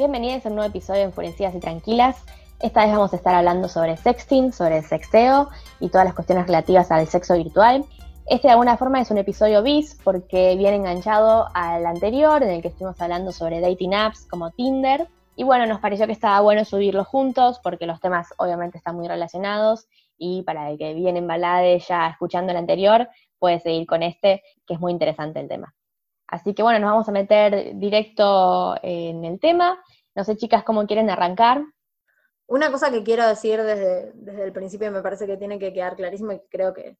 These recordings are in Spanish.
Bienvenidos a un nuevo episodio de Enfurecidas y Tranquilas. Esta vez vamos a estar hablando sobre sexting, sobre el sexteo y todas las cuestiones relativas al sexo virtual. Este de alguna forma es un episodio bis porque viene enganchado al anterior en el que estuvimos hablando sobre dating apps como Tinder. Y bueno, nos pareció que estaba bueno subirlos juntos porque los temas obviamente están muy relacionados y para el que viene en balade ya escuchando el anterior puede seguir con este que es muy interesante el tema. Así que bueno, nos vamos a meter directo en el tema. No sé, chicas, cómo quieren arrancar. Una cosa que quiero decir desde, el principio me parece que tiene que quedar clarísimo y creo que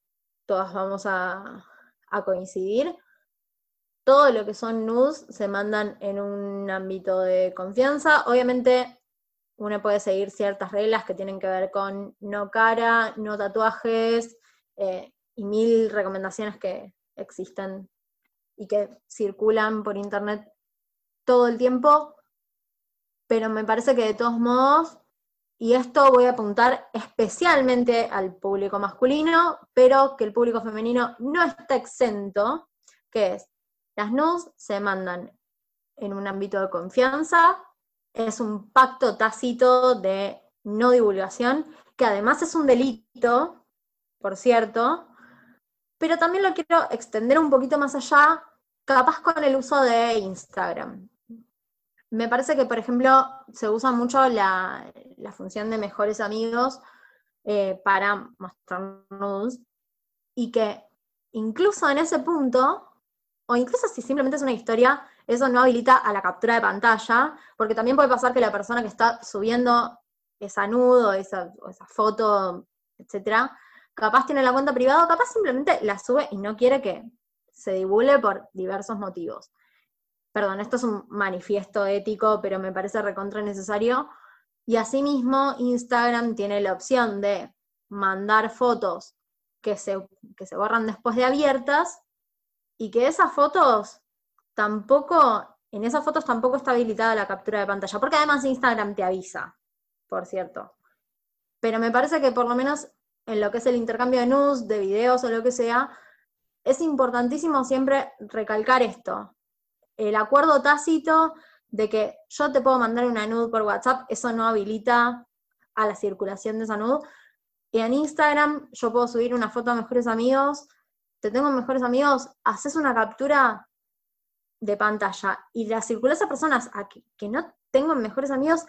todas vamos a, coincidir. Todo lo que son nudes se mandan en un ámbito de confianza. Obviamente uno puede seguir ciertas reglas que tienen que ver con no cara, no tatuajes eh, y mil recomendaciones que existen y que circulan por internet todo el tiempo, pero me parece que de todos modos, y esto voy a apuntar especialmente al público masculino, pero que el público femenino no está exento, que es, las nudes se mandan en un ámbito de confianza, es un pacto tácito de no divulgación, que además es un delito, por cierto, pero también lo quiero extender un poquito más allá capaz con el uso de Instagram. Me parece que, por ejemplo, se usa mucho la, función de mejores amigos eh, para mostrarnos y que incluso en ese punto, o incluso si simplemente es una historia, eso no habilita a la captura de pantalla, porque también puede pasar que la persona que está subiendo esa nudo, esa, esa foto, etcétera, capaz tiene la cuenta privada, capaz simplemente la sube y no quiere que, se divulgue por diversos motivos. Perdón, esto es un manifiesto ético, pero me parece recontra necesario. Y asimismo, Instagram tiene la opción de mandar fotos que se, que se borran después de abiertas y que esas fotos tampoco, en esas fotos tampoco está habilitada la captura de pantalla, porque además Instagram te avisa, por cierto. Pero me parece que por lo menos en lo que es el intercambio de nudes, de videos o lo que sea, es importantísimo siempre recalcar esto. El acuerdo tácito de que yo te puedo mandar una nude por WhatsApp, eso no habilita a la circulación de esa nude. Y en Instagram yo puedo subir una foto a mejores amigos, te tengo mejores amigos, haces una captura de pantalla y la circula a personas a que, que no tengo mejores amigos,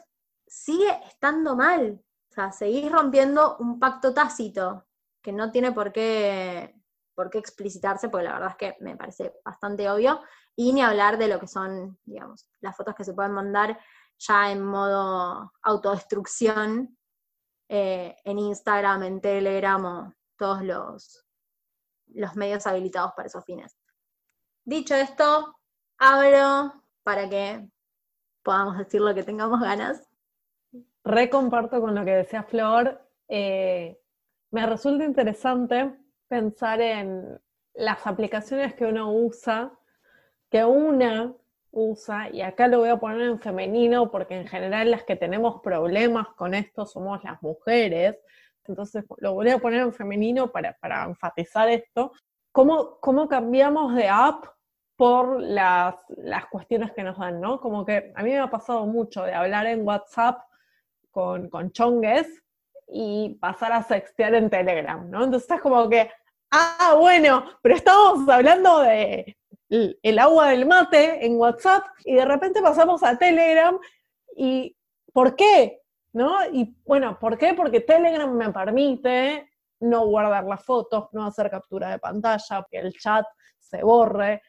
sigue estando mal. O sea, seguís rompiendo un pacto tácito que no tiene por qué por qué explicitarse, porque la verdad es que me parece bastante obvio, y ni hablar de lo que son, digamos, las fotos que se pueden mandar ya en modo autodestrucción eh, en Instagram, en Telegram o todos los, los medios habilitados para esos fines. Dicho esto, abro para que podamos decir lo que tengamos ganas. Recomparto con lo que decía Flor. Eh, me resulta interesante pensar en las aplicaciones que uno usa, que una usa, y acá lo voy a poner en femenino porque en general las que tenemos problemas con esto somos las mujeres, entonces lo voy a poner en femenino para, enfatizar esto. ¿Cómo, ¿Cómo, cambiamos de app por las, las cuestiones que nos dan, no? Como que a mí me ha pasado mucho de hablar en WhatsApp con, con chongues y pasar a sextear en Telegram, ¿no? Entonces es como que ah, bueno, pero estamos hablando de el agua del mate en WhatsApp y de repente pasamos a Telegram y ¿por qué? ¿No? Y bueno, ¿por qué? Porque Telegram me permite no guardar las fotos, no hacer captura de pantalla, que el chat se borre,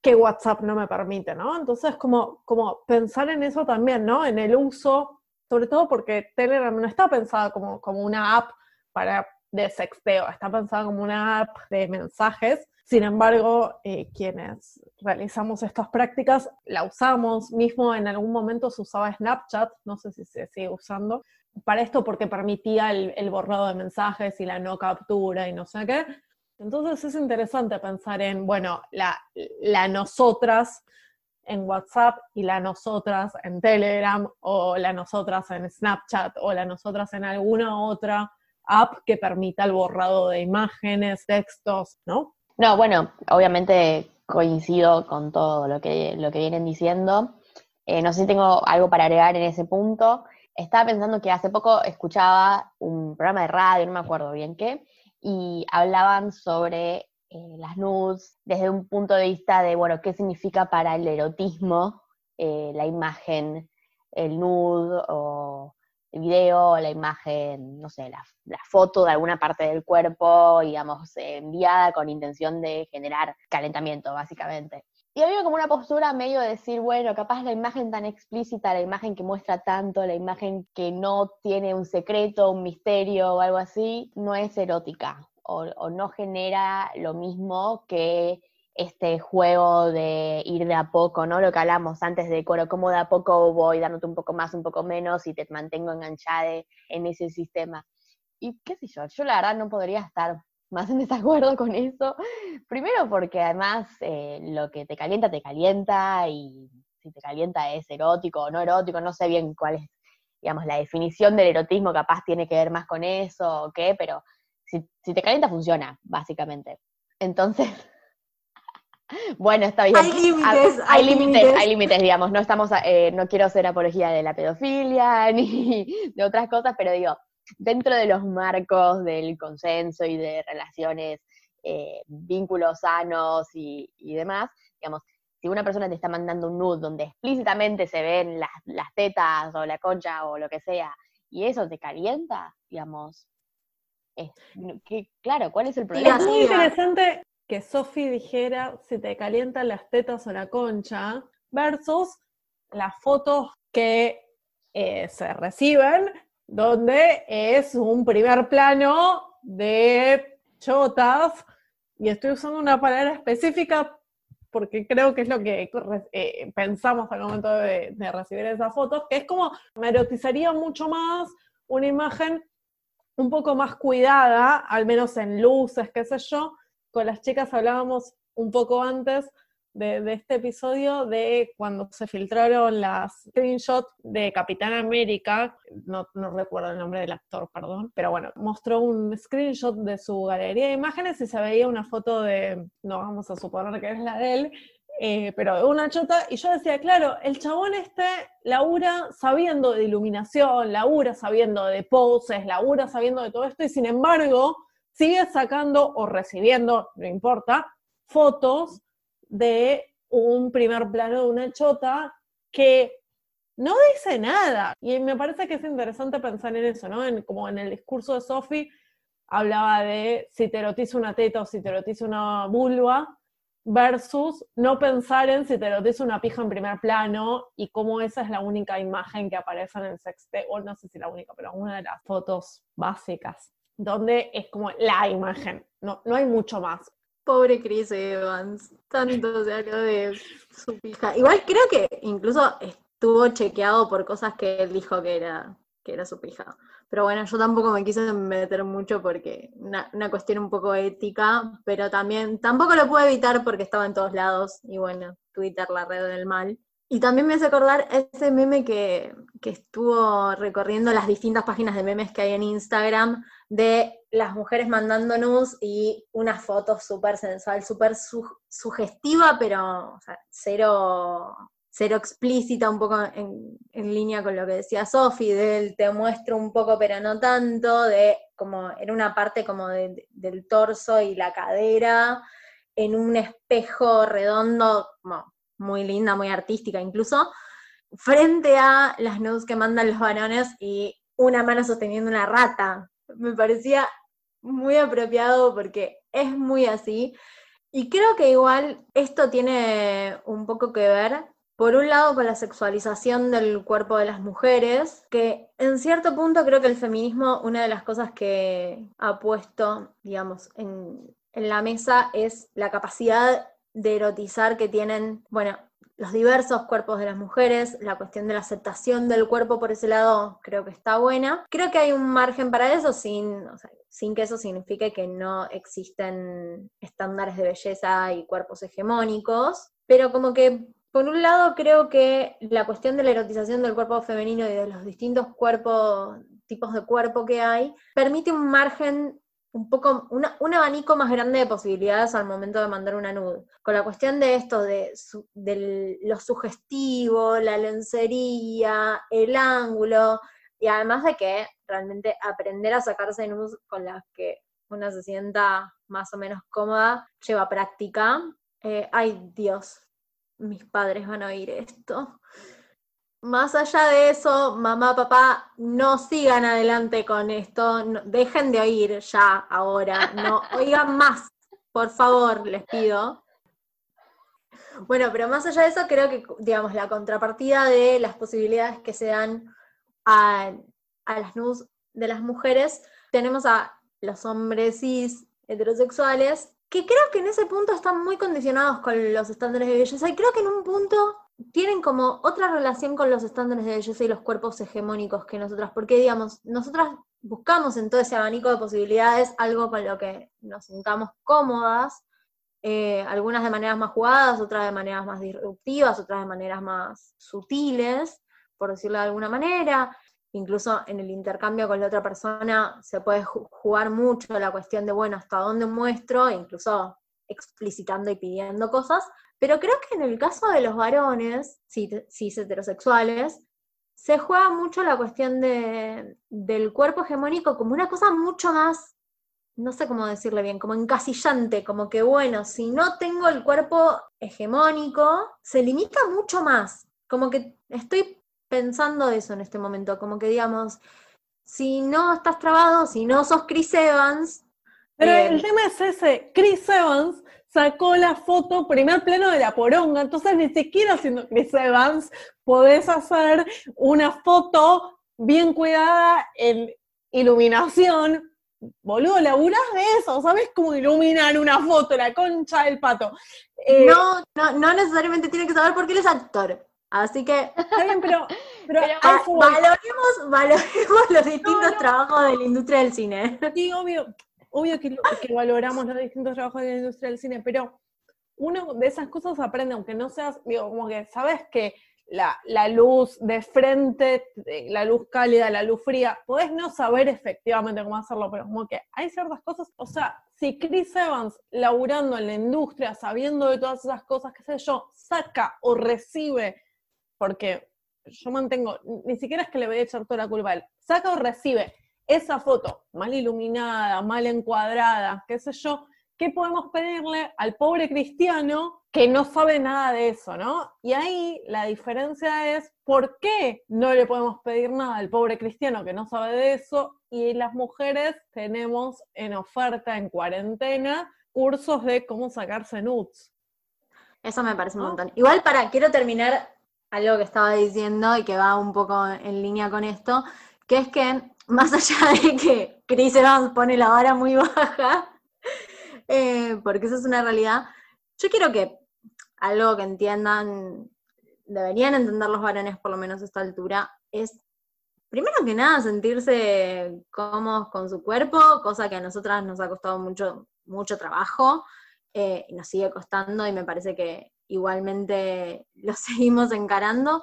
que WhatsApp no me permite, ¿no? Entonces, como, como pensar en eso también, ¿no? En el uso, sobre todo porque Telegram no está pensada como, como una app para de sexteo, está pensada como una app de mensajes. Sin embargo, eh, quienes realizamos estas prácticas la usamos, mismo en algún momento se usaba Snapchat, no sé si se sigue usando, para esto porque permitía el, borrado de mensajes y la no captura y no sé qué. Entonces es interesante pensar en, bueno, la nosotras en WhatsApp y la nosotras en Telegram o la nosotras en Snapchat o la nosotras en alguna otra app que permita el borrado de imágenes, textos, ¿no? No, bueno, obviamente coincido con todo lo que, lo que vienen diciendo. Eh, no sé si tengo algo para agregar en ese punto. Estaba pensando que hace poco escuchaba un programa de radio, no me acuerdo bien qué, y hablaban sobre eh, las nudes desde un punto de vista de, bueno, qué significa para el erotismo eh, la imagen, el nude o el video, la imagen, no sé, la, foto de alguna parte del cuerpo, digamos, enviada con intención de generar calentamiento, básicamente. Y había como una postura medio de decir, bueno, capaz la imagen tan explícita, la imagen que muestra tanto, la imagen que no tiene un secreto, un misterio o algo así, no es erótica o no genera lo mismo que este juego de ir de a poco, ¿no? Lo que hablamos antes de coro, cómo de a poco voy dándote un poco más, un poco menos y te mantengo enganchada en ese sistema. Y qué sé yo, yo la verdad no podría estar más en desacuerdo con eso. Primero porque además eh, lo que te calienta, te calienta y si te calienta es erótico o no erótico, no sé bien cuál es, digamos, la definición del erotismo capaz tiene que ver más con eso o qué, pero si, si te calienta funciona, básicamente. Entonces, bueno, está bien. Hay límites, hay, límites, hay límites, digamos. No estamos, eh, no quiero hacer apología de la pedofilia ni de otras cosas, pero digo, dentro de los marcos del consenso y de relaciones, eh, vínculos sanos y, demás, digamos, si una persona te está mandando un nude donde explícitamente se ven las, las tetas o la concha o lo que sea, y eso te calienta, digamos, que, claro, ¿cuál es el problema? Es muy interesante que Sophie dijera si te calientan las tetas o la concha, versus las fotos que eh, se reciben, donde es un primer plano de chotas, y estoy usando una palabra específica porque creo que es lo que eh, pensamos al momento de, de recibir esas fotos, que es como me erotizaría mucho más una imagen un poco más cuidada, al menos en luces, qué sé yo, con las chicas hablábamos un poco antes de, este episodio de cuando se filtraron las screenshots de Capitán América, no, recuerdo el nombre del actor, perdón, pero bueno, mostró un screenshot de su galería de imágenes y se veía una foto de, no vamos a suponer que es la de él, eh, pero una chota, y yo decía, claro, el chabón este labura sabiendo de iluminación, labura sabiendo de poses, labura sabiendo de todo esto, y sin embargo, sigue sacando o recibiendo, no importa, fotos de un primer plano de una chota que no dice nada. Y me parece que es interesante pensar en eso, ¿no? como en el discurso de Sophie hablaba de si te erotiza una teta o si te erotiza una vulva, versus no pensar en si te erotiza una pija en primer plano y cómo esa es la única imagen que aparece en el sexte, o no sé si la única, pero una de las fotos básicas donde es como la imagen, no, no hay mucho más. Pobre Chris Evans, tanto se habló de su pija. Igual creo que incluso estuvo chequeado por cosas que él dijo que era, que era su pija. Pero bueno, yo tampoco me quise meter mucho porque una, una cuestión un poco ética, pero también tampoco lo pude evitar porque estaba en todos lados y bueno, Twitter, la red del mal. Y también me hace acordar ese meme que, que, estuvo recorriendo las distintas páginas de memes que hay en Instagram de las mujeres mandándonos y una foto súper sensual, súper sugestiva, pero cero, cero explícita, un poco en, línea con lo que decía Sofi, del te muestro un poco pero no tanto, de como en una parte como del torso y la cadera, en un espejo redondo, muy linda, muy artística incluso, frente a las nudes que mandan los varones y una mano sosteniendo una rata. Me parecía muy apropiado porque es muy así. Y creo que igual esto tiene un poco que ver, por un lado, con la sexualización del cuerpo de las mujeres, que en cierto punto creo que el feminismo, una de las cosas que ha puesto, digamos, en, en la mesa es la capacidad de erotizar que tienen, bueno, los diversos cuerpos de las mujeres, la cuestión de la aceptación del cuerpo por ese lado creo que está buena. Creo que hay un margen para eso sin, sin que eso signifique que no existen estándares de belleza y cuerpos hegemónicos, pero como que por un lado creo que la cuestión de la erotización del cuerpo femenino y de los distintos cuerpos, tipos de cuerpo que hay, permite un margen un poco, un abanico más grande de posibilidades al momento de mandar una nude. Con la cuestión de esto, de, lo sugestivo, la lencería, el ángulo, y además de que realmente aprender a sacarse nudes con las que una se sienta más o menos cómoda, lleva práctica. Eh, ay Dios, mis padres van a oír esto más allá de eso, mamá, papá, no sigan adelante con esto, dejen de oír ya ahora, no oigan más, por favor, les pido. Bueno, pero más allá de eso, creo que, digamos, la contrapartida de las posibilidades que se dan a, las news de las mujeres, tenemos a los hombres cis heterosexuales, que creo que en ese punto están muy condicionados con los estándares de belleza, y creo que en un punto tienen como otra relación con los estándares de belleza y los cuerpos hegemónicos que nosotras, porque digamos, nosotras buscamos en todo ese abanico de posibilidades algo con lo que nos sintamos cómodas, eh, algunas de maneras más jugadas, otras de maneras más disruptivas, otras de maneras más sutiles, por decirlo de alguna manera. Incluso en el intercambio con la otra persona se puede jugar mucho la cuestión de, bueno, hasta dónde muestro, incluso explicitando y pidiendo cosas, pero creo que en el caso de los varones, cis heterosexuales, se juega mucho la cuestión de, del cuerpo hegemónico como una cosa mucho más, no sé cómo decirle bien, como encasillante, como que bueno, si no tengo el cuerpo hegemónico, se limita mucho más. Como que estoy pensando eso en este momento, como que digamos, si no estás trabado, si no sos Chris Evans. Pero el eh, tema es ese, Chris Evans sacó la foto primer plano de la poronga, entonces ni siquiera siendo Chris Evans podés hacer una foto bien cuidada en iluminación. Boludo, laburás de eso, ¿sabes cómo iluminar una foto, la concha del pato? Eh, no, no, necesariamente tiene que saber por qué él es actor. Así que. Está bien, pero. pero, valoremos, valoremos, los distintos trabajos de la industria del cine. Sí, obvio obvio que, valoramos los distintos trabajos de la industria del cine, pero uno de esas cosas aprende, aunque no seas, digo, como que sabes que la, luz de frente, la luz cálida, la luz fría, podés no saber efectivamente cómo hacerlo, pero como que hay ciertas cosas, o sea, si Chris Evans, laburando en la industria, sabiendo de todas esas cosas, qué sé yo, saca o recibe, porque yo mantengo, ni siquiera es que le voy a echar toda la culpa a él, saca o recibe esa foto mal iluminada, mal encuadrada, qué sé yo, ¿qué podemos pedirle al pobre cristiano que no sabe nada de eso, ¿no? Y ahí la diferencia es por qué no le podemos pedir nada al pobre cristiano que no sabe de eso y las mujeres tenemos en oferta en cuarentena cursos de cómo sacarse nudes. Eso me parece un montón. Igual para, quiero terminar algo que estaba diciendo y que va un poco en línea con esto, que es que más allá de que Chris Evans pone la vara muy baja, eh, porque eso es una realidad, yo quiero que algo que entiendan, deberían entender los varones por lo menos a esta altura, es primero que nada sentirse cómodos con su cuerpo, cosa que a nosotras nos ha costado mucho, mucho trabajo, eh, y nos sigue costando y me parece que igualmente lo seguimos encarando.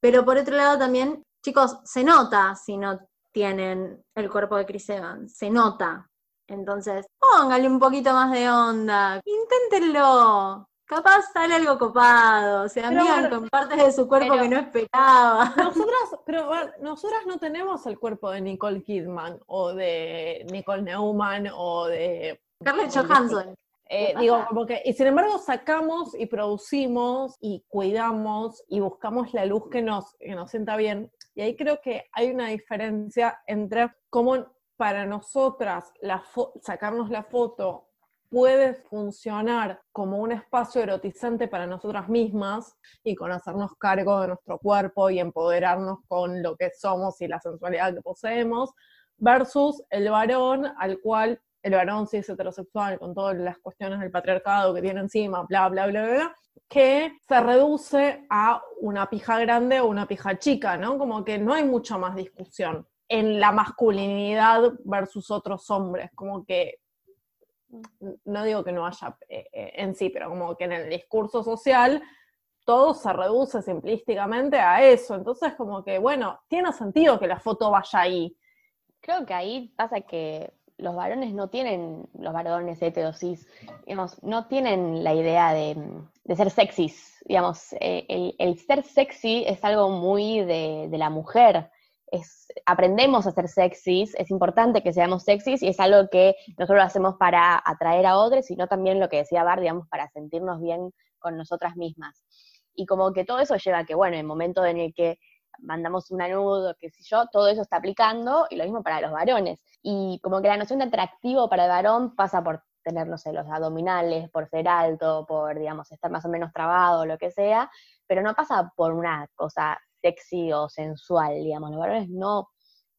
Pero por otro lado también, chicos, se nota si no tienen el cuerpo de Chris Evans, se nota. Entonces, póngale un poquito más de onda, inténtenlo. Capaz sale algo copado, se amigan con partes de su cuerpo que no esperaba. Nosotras, pero nosotras no tenemos el cuerpo de Nicole Kidman o de Nicole Neumann o de Scarlett Johansson. Eh, digo, como que, y sin embargo sacamos y producimos y cuidamos y buscamos la luz que nos, que nos sienta bien. Y ahí creo que hay una diferencia entre cómo para nosotras sacarnos la foto puede funcionar como un espacio erotizante para nosotras mismas y con hacernos cargo de nuestro cuerpo y empoderarnos con lo que somos y la sensualidad que poseemos, versus el varón al cual el varón sí es heterosexual con todas las cuestiones del patriarcado que tiene encima, bla, bla, bla, bla, que se reduce a una pija grande o una pija chica, ¿no? Como que no hay mucha más discusión en la masculinidad versus otros hombres, como que no digo que no haya eh, eh, en sí, pero como que en el discurso social todo se reduce simplísticamente a eso. Entonces, como que, bueno, tiene sentido que la foto vaya ahí. Creo que ahí pasa que los varones no tienen, los varones heterosis, digamos, no tienen la idea de, ser sexys, digamos, eh, el, ser sexy es algo muy de, la mujer, aprendemos a ser sexys, es importante que seamos sexys y es algo que nosotros hacemos para atraer a otros, sino también lo que decía Bar, digamos, para sentirnos bien con nosotras mismas. Y como que todo eso lleva a que, bueno, en el momento en el que mandamos una nudo, qué sé yo, todo eso está aplicando y lo mismo para los varones. Y como que la noción de atractivo para el varón pasa por tener, no los abdominales, por ser alto, por, digamos, estar más o menos trabado, lo que sea, pero no pasa por una cosa sexy o sensual, digamos. Los varones no,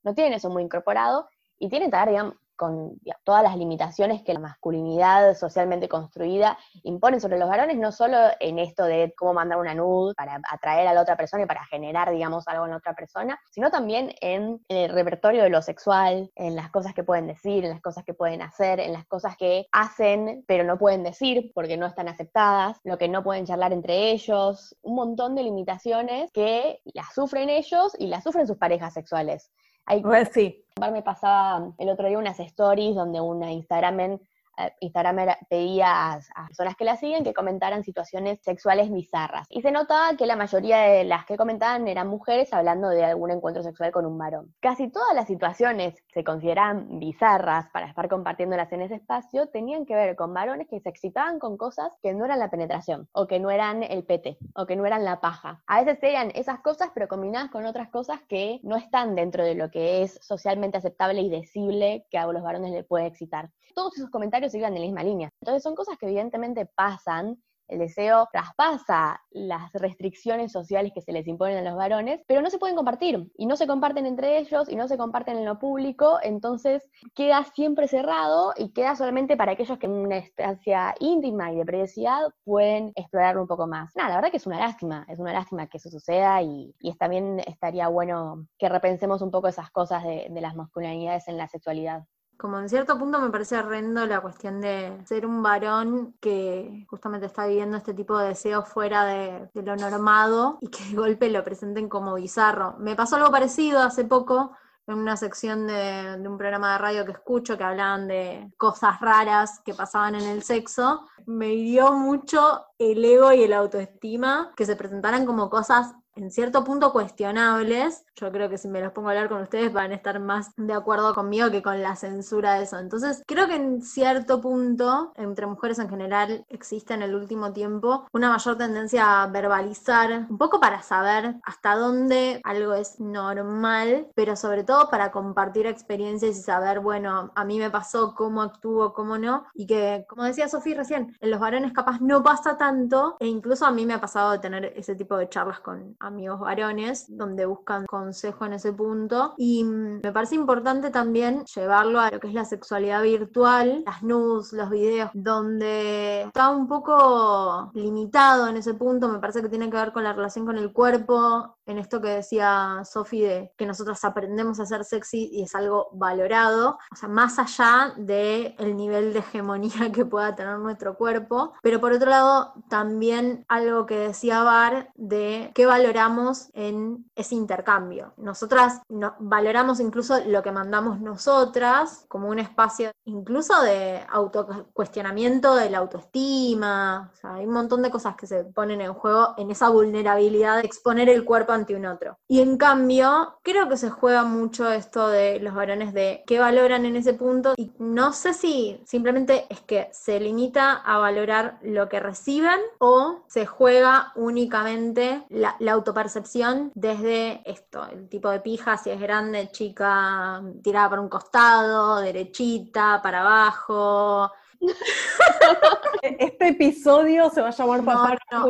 no tienen eso muy incorporado y tienen digamos, con todas las limitaciones que la masculinidad socialmente construida impone sobre los varones, no solo en esto de cómo mandar una nude para atraer a la otra persona y para generar, digamos, algo en la otra persona, sino también en el repertorio de lo sexual, en las cosas que pueden decir, en las cosas que pueden hacer, en las cosas que hacen pero no pueden decir porque no están aceptadas, lo que no pueden charlar entre ellos, un montón de limitaciones que las sufren ellos y las sufren sus parejas sexuales. Hay, pues sí. Me pasaba el otro día unas stories donde una Instagramen eh, Instagram pedía a, personas que la siguen que comentaran situaciones sexuales bizarras. Y se notaba que la mayoría de las que comentaban eran mujeres hablando de algún encuentro sexual con un varón. Casi todas las situaciones se consideran bizarras para estar compartiéndolas en ese espacio tenían que ver con varones que se excitaban con cosas que no eran la penetración, o que no eran el pete, o que no eran la paja. A veces eran esas cosas, pero combinadas con otras cosas que no están dentro de lo que es socialmente aceptable y decible que a los varones les puede excitar. Todos esos comentarios sigan en la misma línea. Entonces son cosas que evidentemente pasan, el deseo traspasa las restricciones sociales que se les imponen a los varones, pero no se pueden compartir y no se comparten entre ellos y no se comparten en lo público, entonces queda siempre cerrado y queda solamente para aquellos que en una estancia íntima y de privacidad pueden explorarlo un poco más. Nada, la verdad que es una lástima, es una lástima que eso suceda y, también estaría bueno que repensemos un poco esas cosas de las masculinidades en la sexualidad como en cierto punto me parece horrendo la cuestión de ser un varón que justamente está viviendo este tipo de deseos fuera de, lo normado y que de golpe lo presenten como bizarro. Me pasó algo parecido hace poco en una sección de, un programa de radio que escucho que hablaban de cosas raras que pasaban en el sexo, me dio mucho el ego y el autoestima que se presentaran como cosas en cierto punto cuestionables. Yo creo que si me los pongo a hablar con ustedes van a estar más de acuerdo conmigo que con la censura de eso. Entonces, creo que en cierto punto, entre mujeres en general, existe en el último tiempo una mayor tendencia a verbalizar, un poco para saber hasta dónde algo es normal, pero sobre todo para compartir experiencias y saber, bueno, a mí me pasó, cómo actúo, cómo no, y que, como decía Sofía recién, en los varones capaz no pasa tanto, e incluso a mí me ha pasado de tener ese tipo de charlas con amigos varones, donde buscan consejo en ese punto. Y mm, me parece importante también llevarlo a lo que es la sexualidad virtual, las nudes, los videos, donde está un poco limitado en ese punto, me parece que tiene que ver con la relación con el cuerpo, en esto que decía Sofi de que nosotros aprendemos a ser sexy y es algo valorado, o sea, más allá del el nivel de hegemonía que pueda tener nuestro cuerpo, pero por otro lado también algo que decía Bar de qué valoramos en ese intercambio. Nosotras valoramos incluso lo que mandamos nosotras como un espacio incluso de autocuestionamiento de la autoestima, o sea, hay un montón de cosas que se ponen en juego en esa vulnerabilidad de exponer el cuerpo ante un otro. Y en cambio, creo que se juega mucho esto de los varones de qué valoran en ese punto y no sé si simplemente es que se limita a valorar lo que reciben o se juega únicamente la, la autopercepción desde esto, el tipo de pija, si es grande, chica, tirada para un costado, derechita, para abajo. Este episodio se va a llamar Papá, no,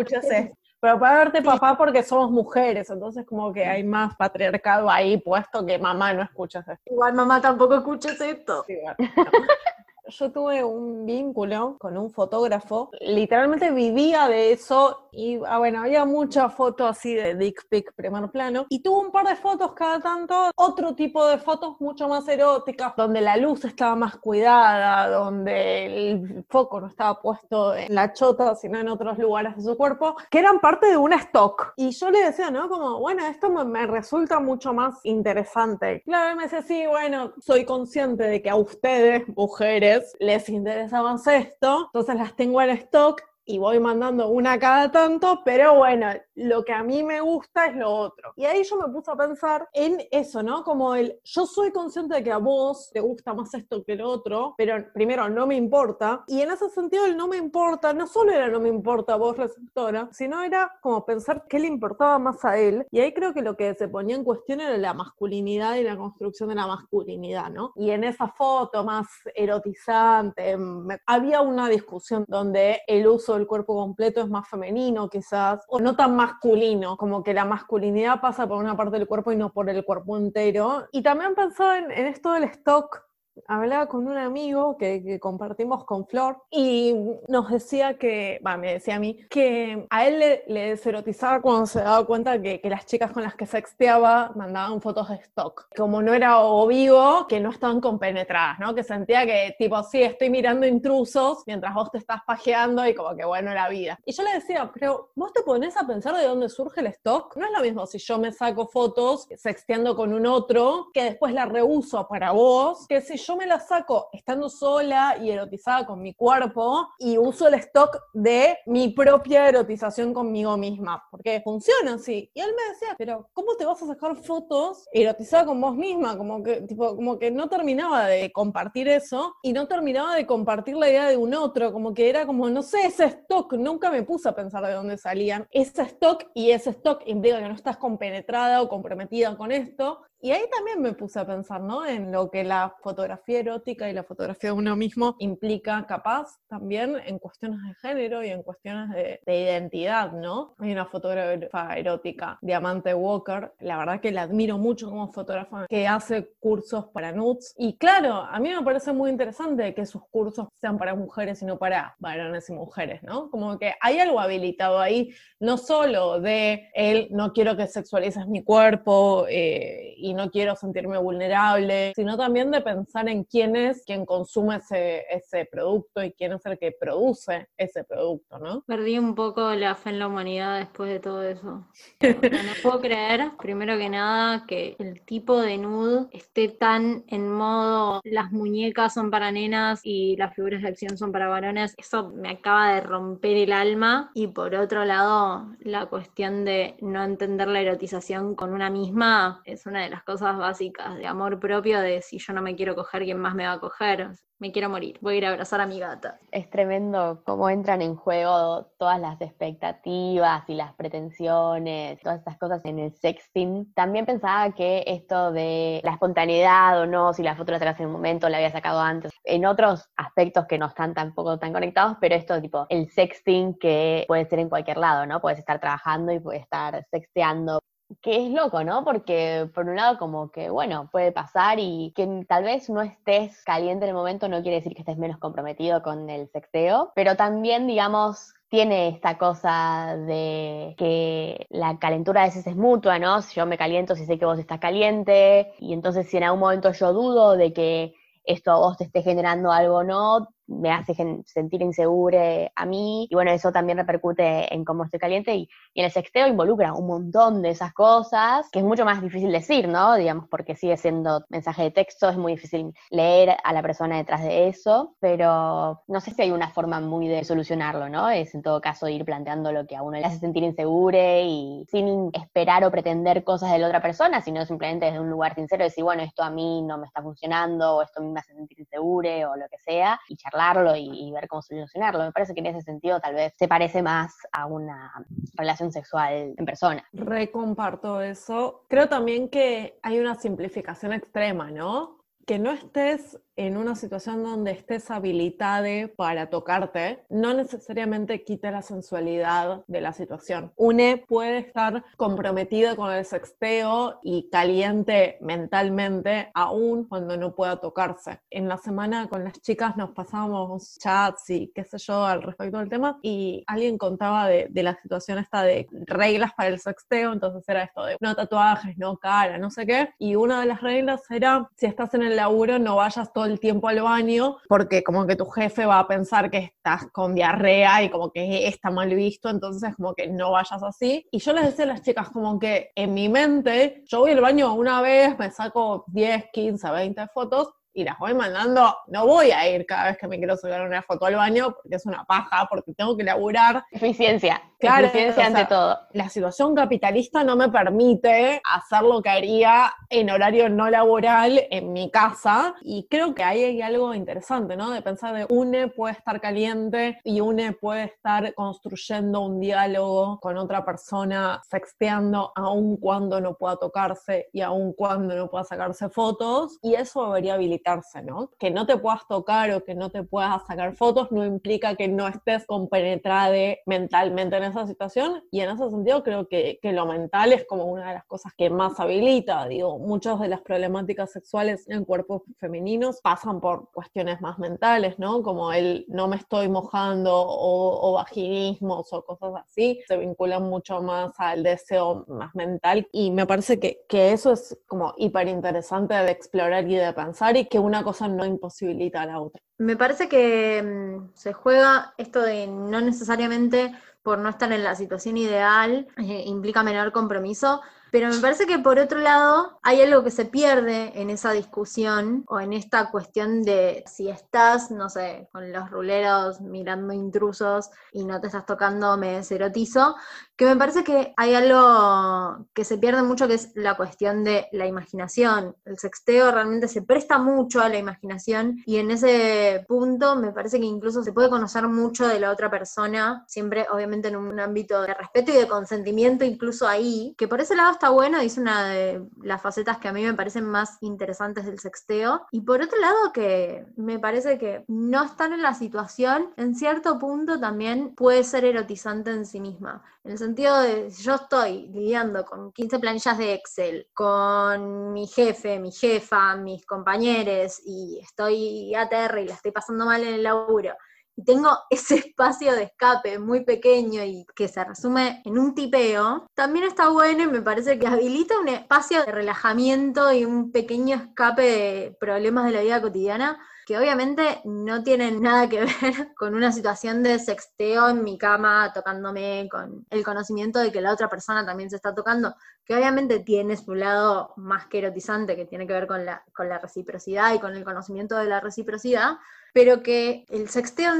pero puede verte papá porque somos mujeres, entonces como que hay más patriarcado ahí puesto que mamá no escuchas esto. Igual mamá tampoco escuchas esto. yo tuve un vínculo con un fotógrafo, literalmente vivía de eso y ah, bueno, había muchas fotos así de dick pic primer plano y tuvo un par de fotos cada tanto, otro tipo de fotos mucho más eróticas, donde la luz estaba más cuidada, donde el foco no estaba puesto en la chota, sino en otros lugares de su cuerpo, que eran parte de un stock. Y yo le decía, ¿no? Como, bueno, esto me, me resulta mucho más interesante. Claro, me decía, sí, bueno, soy consciente de que a ustedes, mujeres, les interesa más esto, entonces las tengo en stock y voy mandando una cada tanto, pero bueno, lo que a mí me gusta es lo otro. Y ahí yo me puse a pensar en eso, ¿no? Como el, yo soy consciente de que a vos te gusta más esto que lo otro, pero primero no me importa. Y en ese sentido el no me importa, no solo era no me importa a vos receptora, sino era como pensar qué le importaba más a él. Y ahí creo que lo que se ponía en cuestión era la masculinidad y la construcción de la masculinidad, ¿no? Y en esa foto más erotizante, había una discusión donde el uso el cuerpo completo es más femenino quizás, o no tan masculino, como que la masculinidad pasa por una parte del cuerpo y no por el cuerpo entero. Y también pensaba en, en esto del stock hablaba con un amigo que, compartimos con Flor y nos decía que, va, me decía a mí, que a él le, le deserotizaba cuando se daba cuenta que, que, las chicas con las que sexteaba mandaban fotos de stock. Como no era obvio, que no estaban compenetradas, ¿no? Que sentía que, tipo, sí, estoy mirando intrusos mientras vos te estás pajeando y como que, bueno, la vida. Y yo le decía, pero vos te pones a pensar de dónde surge el stock. No es lo mismo si yo me saco fotos sexteando con un otro, que después la reuso para vos, que si yo yo me la saco estando sola y erotizada con mi cuerpo y uso el stock de mi propia erotización conmigo misma, porque funciona así. Y él me decía, pero ¿cómo te vas a sacar fotos erotizada con vos misma? Como que, tipo, como que no terminaba de compartir eso y no terminaba de compartir la idea de un otro, como que era como, no sé, ese stock, nunca me puse a pensar de dónde salían. Ese stock y ese stock implica que no estás compenetrada o comprometida con esto. Y ahí también me puse a pensar, ¿no? En lo que la fotografía erótica y la fotografía de uno mismo implica capaz también en cuestiones de género y en cuestiones de, identidad, ¿no? Hay una fotógrafa erótica, Diamante Walker, la verdad que la admiro mucho como fotógrafa, que hace cursos para nudes. Y claro, a mí me parece muy interesante que sus cursos sean para mujeres y no para varones y mujeres, ¿no? Como que hay algo habilitado ahí, no solo de él, no quiero que sexualices mi cuerpo, eh, no quiero sentirme vulnerable, sino también de pensar en quién es quien consume ese, ese producto y quién es el que produce ese producto, ¿no? Perdí un poco la fe en la humanidad después de todo eso. No, puedo creer, primero que nada, que el tipo de nude esté tan en modo las muñecas son para nenas y las figuras de acción son para varones. Eso me acaba de romper el alma. Y por otro lado, la cuestión de no entender la erotización con una misma es una de las cosas básicas de amor propio, de si yo no me quiero coger, ¿quién más me va a coger? Me quiero morir, voy a ir a abrazar a mi gata. Es tremendo cómo entran en juego todas las expectativas y las pretensiones, todas estas cosas en el sexting. También pensaba que esto de la espontaneidad o no, si la foto la sacas en un momento, la había sacado antes, en otros aspectos que no están tampoco tan conectados, pero esto tipo el sexting que puede ser en cualquier lado, ¿no? Puedes estar trabajando y puedes estar sexteando que es loco, ¿no? Porque por un lado como que, bueno, puede pasar y que tal vez no estés caliente en el momento no quiere decir que estés menos comprometido con el sexteo, pero también, digamos, tiene esta cosa de que la calentura a veces es mutua, ¿no? Si yo me caliento, si sé que vos estás caliente, y entonces si en algún momento yo dudo de que esto a vos te esté generando algo o no, me hace sentir insegura a mí y bueno, eso también repercute en cómo estoy caliente y, en el sexteo involucra un montón de esas cosas que es mucho más difícil decir, ¿no? Digamos, porque sigue siendo mensaje de texto, es muy difícil leer a la persona detrás de eso, pero no sé si hay una forma muy de solucionarlo, ¿no? Es en todo caso ir planteando lo que a uno le hace sentir insegure y sin esperar o pretender cosas de la otra persona, sino simplemente desde un lugar sincero decir, bueno, esto a mí no me está funcionando o esto a mí me hace sentir insegure o lo que sea y charlar y, ver cómo solucionarlo. Me parece que en ese sentido tal vez se parece más a una relación sexual en persona. Recomparto eso. Creo también que hay una simplificación extrema, ¿no? Que no estés en una situación donde estés habilitada para tocarte, no necesariamente quita la sensualidad de la situación. Une puede estar comprometida con el sexteo y caliente mentalmente aún cuando no pueda tocarse. En la semana con las chicas nos pasamos chats y qué sé yo al respecto del tema y alguien contaba de, de la situación esta de reglas para el sexteo, entonces era esto de no tatuajes, no cara, no sé qué, y una de las reglas era si estás en el laburo no vayas todo el tiempo al baño porque como que tu jefe va a pensar que estás con diarrea y como que está mal visto, entonces como que no vayas así. Y yo les decía a las chicas como que en mi mente yo voy al baño una vez, me saco 10, 15, 20 fotos y las voy mandando, no voy a ir cada vez que me quiero sacar una foto al baño porque es una paja, porque tengo que laburar. Eficiencia, claro, eficiencia ante todo. La situación capitalista no me permite hacer lo que haría en horario no laboral en mi casa y creo que ahí hay algo interesante, ¿no? De pensar de une puede estar caliente y une puede estar construyendo un diálogo con otra persona, sexteando aun cuando no pueda tocarse y aun cuando no pueda sacarse fotos y eso debería habilitar ¿no? Que no te puedas tocar o que no te puedas sacar fotos no implica que no estés compenetrada mentalmente en esa situación y en ese sentido creo que, que lo mental es como una de las cosas que más habilita, digo, muchas de las problemáticas sexuales en cuerpos femeninos pasan por cuestiones más mentales, ¿no? Como el no me estoy mojando o, o vaginismos o cosas así, se vinculan mucho más al deseo más mental y me parece que, que eso es como hiper interesante de explorar y de pensar y que una cosa no imposibilita a la otra. Me parece que mm, se juega esto de no necesariamente por no estar en la situación ideal, eh, implica menor compromiso, pero me parece que por otro lado hay algo que se pierde en esa discusión o en esta cuestión de si estás, no sé, con los ruleros mirando intrusos y no te estás tocando, me deserotizo, que me parece que hay algo que se pierde mucho que es la cuestión de la imaginación. El sexteo realmente se presta mucho a la imaginación y en ese punto me parece que incluso se puede conocer mucho de la otra persona, siempre obviamente en un ámbito de respeto y de consentimiento incluso ahí, que por ese lado está bueno, es una de las facetas que a mí me parecen más interesantes del sexteo. Y por otro lado, que me parece que no estar en la situación, en cierto punto también puede ser erotizante en sí misma. Sentido de, yo estoy lidiando con 15 planillas de Excel, con mi jefe, mi jefa, mis compañeros, y estoy ATR y la estoy pasando mal en el laburo, y tengo ese espacio de escape muy pequeño y que se resume en un tipeo, también está bueno y me parece que habilita un espacio de relajamiento y un pequeño escape de problemas de la vida cotidiana que obviamente no tienen nada que ver con una situación de sexteo en mi cama, tocándome, con el conocimiento de que la otra persona también se está tocando, que obviamente tiene su lado más que erotizante, que tiene que ver con la, con la reciprocidad y con el conocimiento de la reciprocidad, pero que el sexteo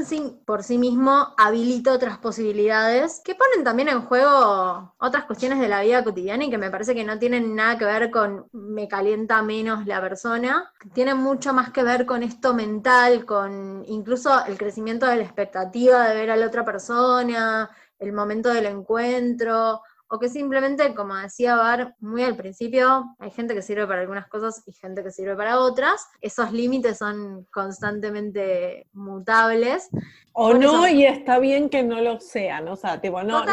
por sí mismo habilita otras posibilidades que ponen también en juego otras cuestiones de la vida cotidiana y que me parece que no tienen nada que ver con me calienta menos la persona, tienen mucho más que ver con esto mental, con incluso el crecimiento de la expectativa de ver a la otra persona, el momento del encuentro, o que simplemente, como decía Bar muy al principio, hay gente que sirve para algunas cosas y gente que sirve para otras. Esos límites son constantemente mutables. O no, y está bien que no lo sean, o sea, tipo, no,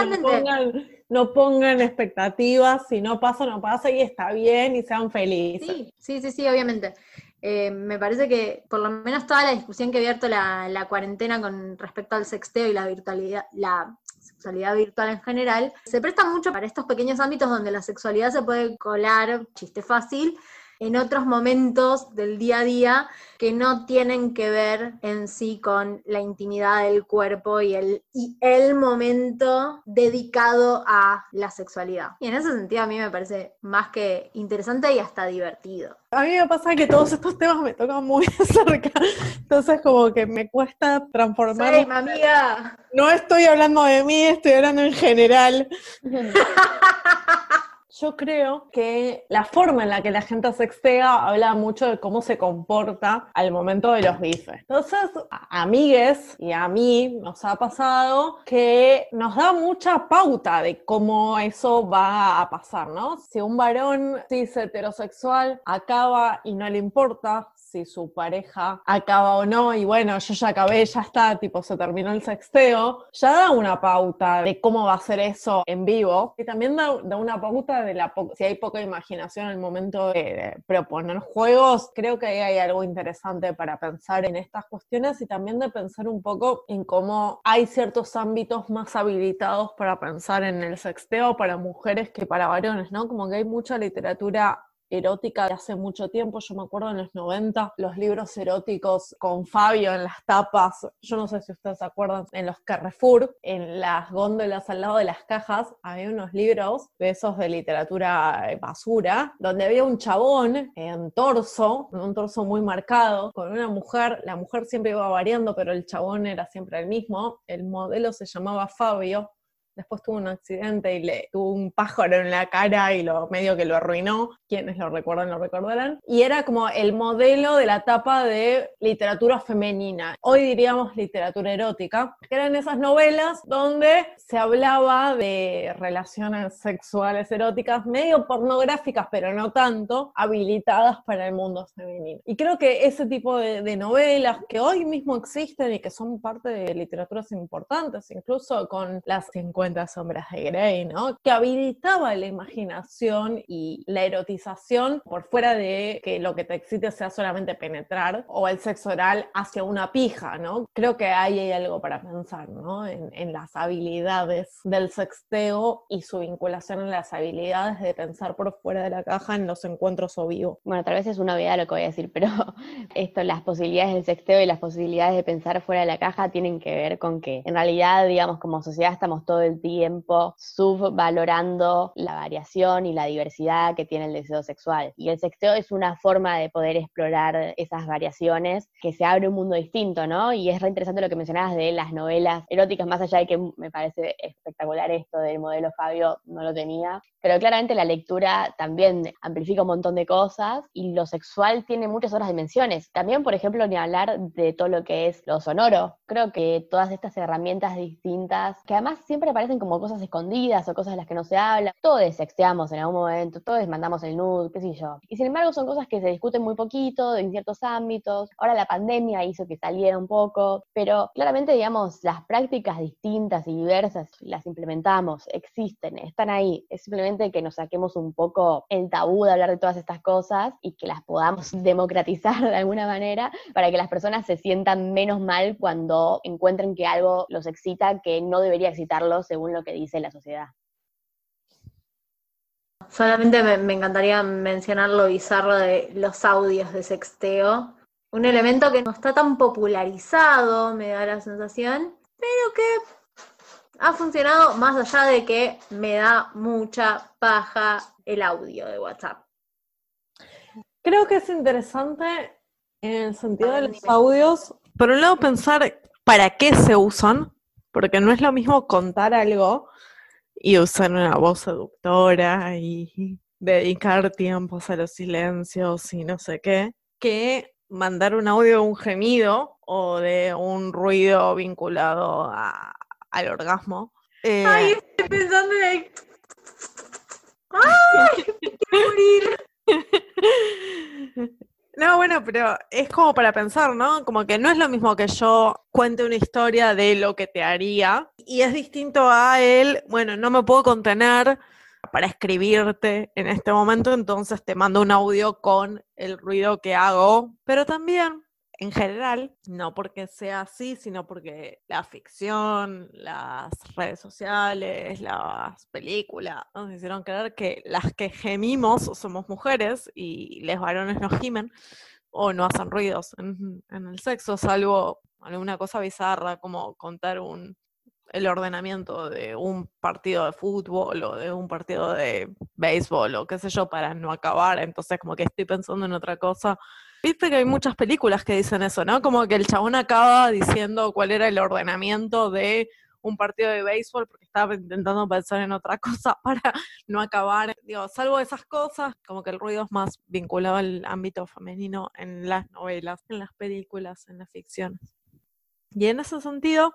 no pongan, expectativas, si no pasa, no pasa, y está bien y sean felices. Sí, sí, sí, sí obviamente. Eh, me parece que por lo menos toda la discusión que ha abierto la, la, cuarentena con respecto al sexteo y la virtualidad, la sexualidad virtual en general, se presta mucho para estos pequeños ámbitos donde la sexualidad se puede colar, chiste fácil, en otros momentos del día a día que no tienen que ver en sí con la intimidad del cuerpo y el, y el momento dedicado a la sexualidad. Y en ese sentido a mí me parece más que interesante y hasta divertido. A mí me pasa que todos estos temas me tocan muy cerca, entonces como que me cuesta transformar. Sí, amiga. No estoy hablando de mí, estoy hablando en general. Yo creo que la forma en la que la gente sextea habla mucho de cómo se comporta al momento de los bifes. Entonces, a amigues y a mí nos ha pasado que nos da mucha pauta de cómo eso va a pasar, ¿no? Si un varón cis heterosexual acaba y no le importa si su pareja acaba o no, y bueno, yo ya acabé, ya está, tipo, se terminó el sexteo, ya da una pauta de cómo va a ser eso en vivo, y también da, una pauta de la si hay poca imaginación el momento de, proponer juegos, creo que ahí hay algo interesante para pensar en estas cuestiones y también de pensar un poco en cómo hay ciertos ámbitos más habilitados para pensar en el sexteo para mujeres que para varones, ¿no? Como que hay mucha literatura erótica de hace mucho tiempo. Yo me acuerdo en los 90, los libros eróticos con Fabio en las tapas. Yo no sé si ustedes se acuerdan, en los Carrefour, en las góndolas al lado de las cajas, había unos libros de esos de literatura eh, basura, donde había un chabón en torso, un torso muy marcado, con una mujer. La mujer siempre iba variando, pero el chabón era siempre el mismo. El modelo se llamaba Fabio después tuvo un accidente y le tuvo un pájaro en la cara y lo medio que lo arruinó. Quienes lo recuerdan lo recordarán. Y era como el modelo de la etapa de literatura femenina. Hoy diríamos literatura erótica, que eran esas novelas donde se hablaba de relaciones sexuales eróticas medio pornográficas, pero no tanto, habilitadas para el mundo femenino. Y creo que ese tipo de, de novelas que hoy mismo existen y que son parte de literaturas importantes, incluso con las 50 sombras de Grey, ¿no? Que habilitaba la imaginación y la erotización por fuera de que lo que te excite sea solamente penetrar o el sexo oral hacia una pija, ¿no? Creo que ahí hay algo para pensar, ¿no? En, en las habilidades del sexteo y su vinculación en las habilidades de pensar por fuera de la caja en los encuentros o vivo. Bueno, tal vez es una obviedad lo que voy a decir, pero esto, las posibilidades del sexteo y las posibilidades de pensar fuera de la caja tienen que ver con que en realidad, digamos, como sociedad estamos todo el tiempo subvalorando la variación y la diversidad que tiene el deseo sexual. Y el sexteo es una forma de poder explorar esas variaciones que se abre un mundo distinto, ¿no? Y es re interesante lo que mencionabas de las novelas eróticas, más allá de que me parece espectacular esto del modelo Fabio, no lo tenía, pero claramente la lectura también amplifica un montón de cosas y lo sexual tiene muchas otras dimensiones. También, por ejemplo, ni hablar de todo lo que es lo sonoro. Creo que todas estas herramientas distintas, que además siempre parecen como cosas escondidas o cosas de las que no se habla, todos sexteamos en algún momento, todos mandamos el nude, qué sé yo. Y sin embargo son cosas que se discuten muy poquito en ciertos ámbitos. Ahora la pandemia hizo que saliera un poco, pero claramente, digamos, las prácticas distintas y diversas las implementamos, existen, están ahí. Es simplemente que nos saquemos un poco el tabú de hablar de todas estas cosas y que las podamos democratizar de alguna manera para que las personas se sientan menos mal cuando encuentren que algo los excita que no debería excitarlos según lo que dice la sociedad. Solamente me, me encantaría mencionar lo bizarro de los audios de sexteo. Un elemento que no está tan popularizado, me da la sensación, pero que ha funcionado más allá de que me da mucha paja el audio de WhatsApp. Creo que es interesante en el sentido de los audios, por un lado pensar para qué se usan, porque no es lo mismo contar algo y usar una voz seductora y dedicar tiempos a los silencios y no sé qué, que mandar un audio de un gemido o de un ruido vinculado al orgasmo. Ay, eh, estoy pensando en... ¡Ay! quiero morir! No, bueno, pero es como para pensar, ¿no? Como que no es lo mismo que yo cuente una historia de lo que te haría. Y es distinto a él, bueno, no me puedo contener para escribirte en este momento, entonces te mando un audio con el ruido que hago, pero también en general, no porque sea así, sino porque la ficción, las redes sociales, las películas nos hicieron creer que las que gemimos somos mujeres y los varones no gimen o no hacen ruidos en, el sexo, salvo alguna cosa bizarra como contar un, el ordenamiento de un partido de fútbol o de un partido de béisbol o qué sé yo para no acabar, entonces como que estoy pensando en otra cosa Viste que hay muchas películas que dicen eso, ¿no? Como que el chabón acaba diciendo cuál era el ordenamiento de un partido de béisbol porque estaba intentando pensar en otra cosa para no acabar. Digo, salvo esas cosas, como que el ruido es más vinculado al ámbito femenino en las novelas, en las películas, en las ficciones. Y en ese sentido,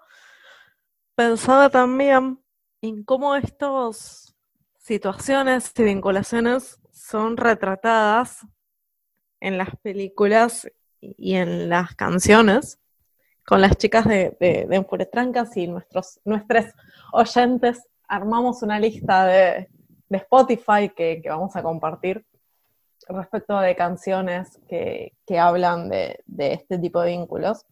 pensaba también en cómo estas situaciones y vinculaciones son retratadas en las películas y en las canciones con las chicas de, de, de y nuestros, nuestros oyentes armamos una lista de, de Spotify que, que, vamos a compartir respecto de canciones que, que hablan de, de, este tipo de vínculos.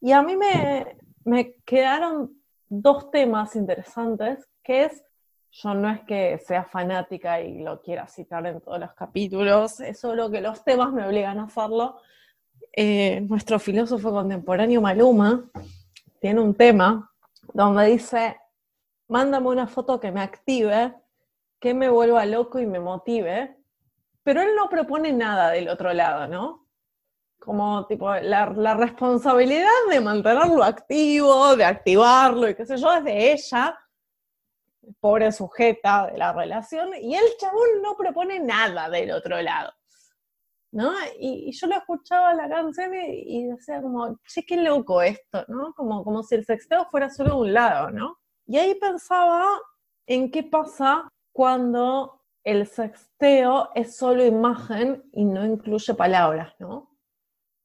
Y a mí me, me quedaron dos temas interesantes, que es, yo no es que sea fanática y lo quiera citar en todos los capítulos, es solo que los temas me obligan a hacerlo. Eh, nuestro filósofo contemporáneo Maluma tiene un tema donde dice, mándame una foto que me active, que me vuelva loco y me motive, pero él no propone nada del otro lado, ¿no? Como tipo la, la responsabilidad de mantenerlo activo, de activarlo y qué sé yo, es de ella, pobre sujeta de la relación, y el chabón no propone nada del otro lado. ¿No? Y, yo lo escuchaba la canción y, decía como, che, qué loco esto, ¿no? Como, como si el sexteo fuera solo un lado, ¿no? Y ahí pensaba en qué pasa cuando el sexteo es solo imagen y no incluye palabras, ¿no?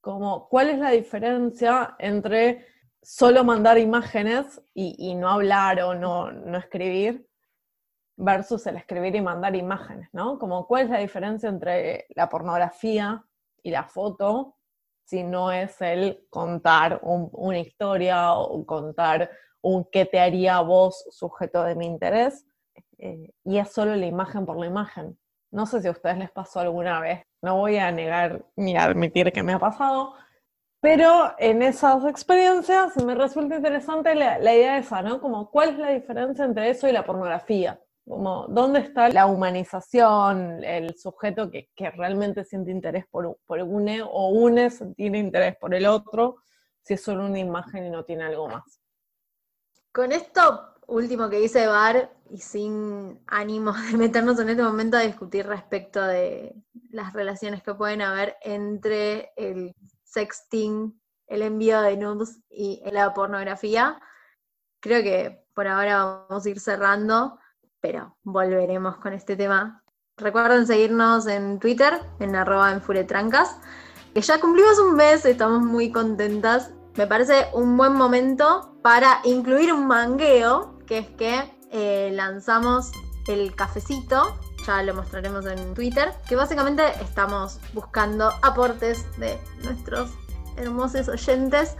Como, ¿cuál es la diferencia entre solo mandar imágenes y, no hablar o no, no, escribir versus el escribir y mandar imágenes, ¿no? Como cuál es la diferencia entre la pornografía y la foto si no es el contar una historia o contar un qué te haría vos sujeto de mi interés eh, y es solo la imagen por la imagen. No sé si a ustedes les pasó alguna vez, no voy a negar ni admitir que me ha pasado, pero en esas experiencias me resulta interesante la, idea esa, ¿no? Como, ¿cuál es la diferencia entre eso y la pornografía? Como, ¿dónde está la humanización, el sujeto que, realmente siente interés por, por une o une tiene interés por el otro, si es solo una imagen y no tiene algo más? Con esto último que dice Bar, y sin ánimo de meternos en este momento a discutir respecto de las relaciones que pueden haber entre el sexting, el envío de nudes y la pornografía. Creo que por ahora vamos a ir cerrando, pero volveremos con este tema. Recuerden seguirnos en Twitter, en arroba enfuretrancas, que ya cumplimos un mes, estamos muy contentas. Me parece un buen momento para incluir un mangueo, que es que eh, lanzamos el cafecito ya lo mostraremos en Twitter, que básicamente estamos buscando aportes de nuestros hermosos oyentes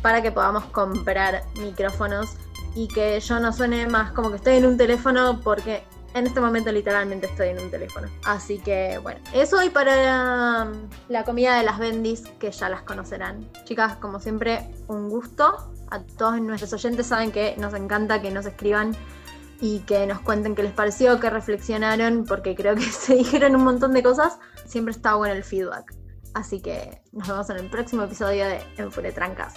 para que podamos comprar micrófonos y que yo no suene más como que estoy en un teléfono porque en este momento literalmente estoy en un teléfono. Así que bueno, eso y para la comida de las bendis que ya las conocerán. Chicas, como siempre, un gusto. A todos nuestros oyentes saben que nos encanta que nos escriban y que nos cuenten qué les pareció, qué reflexionaron, porque creo que se dijeron un montón de cosas. Siempre está bueno el feedback. Así que nos vemos en el próximo episodio de Enfure Trancas.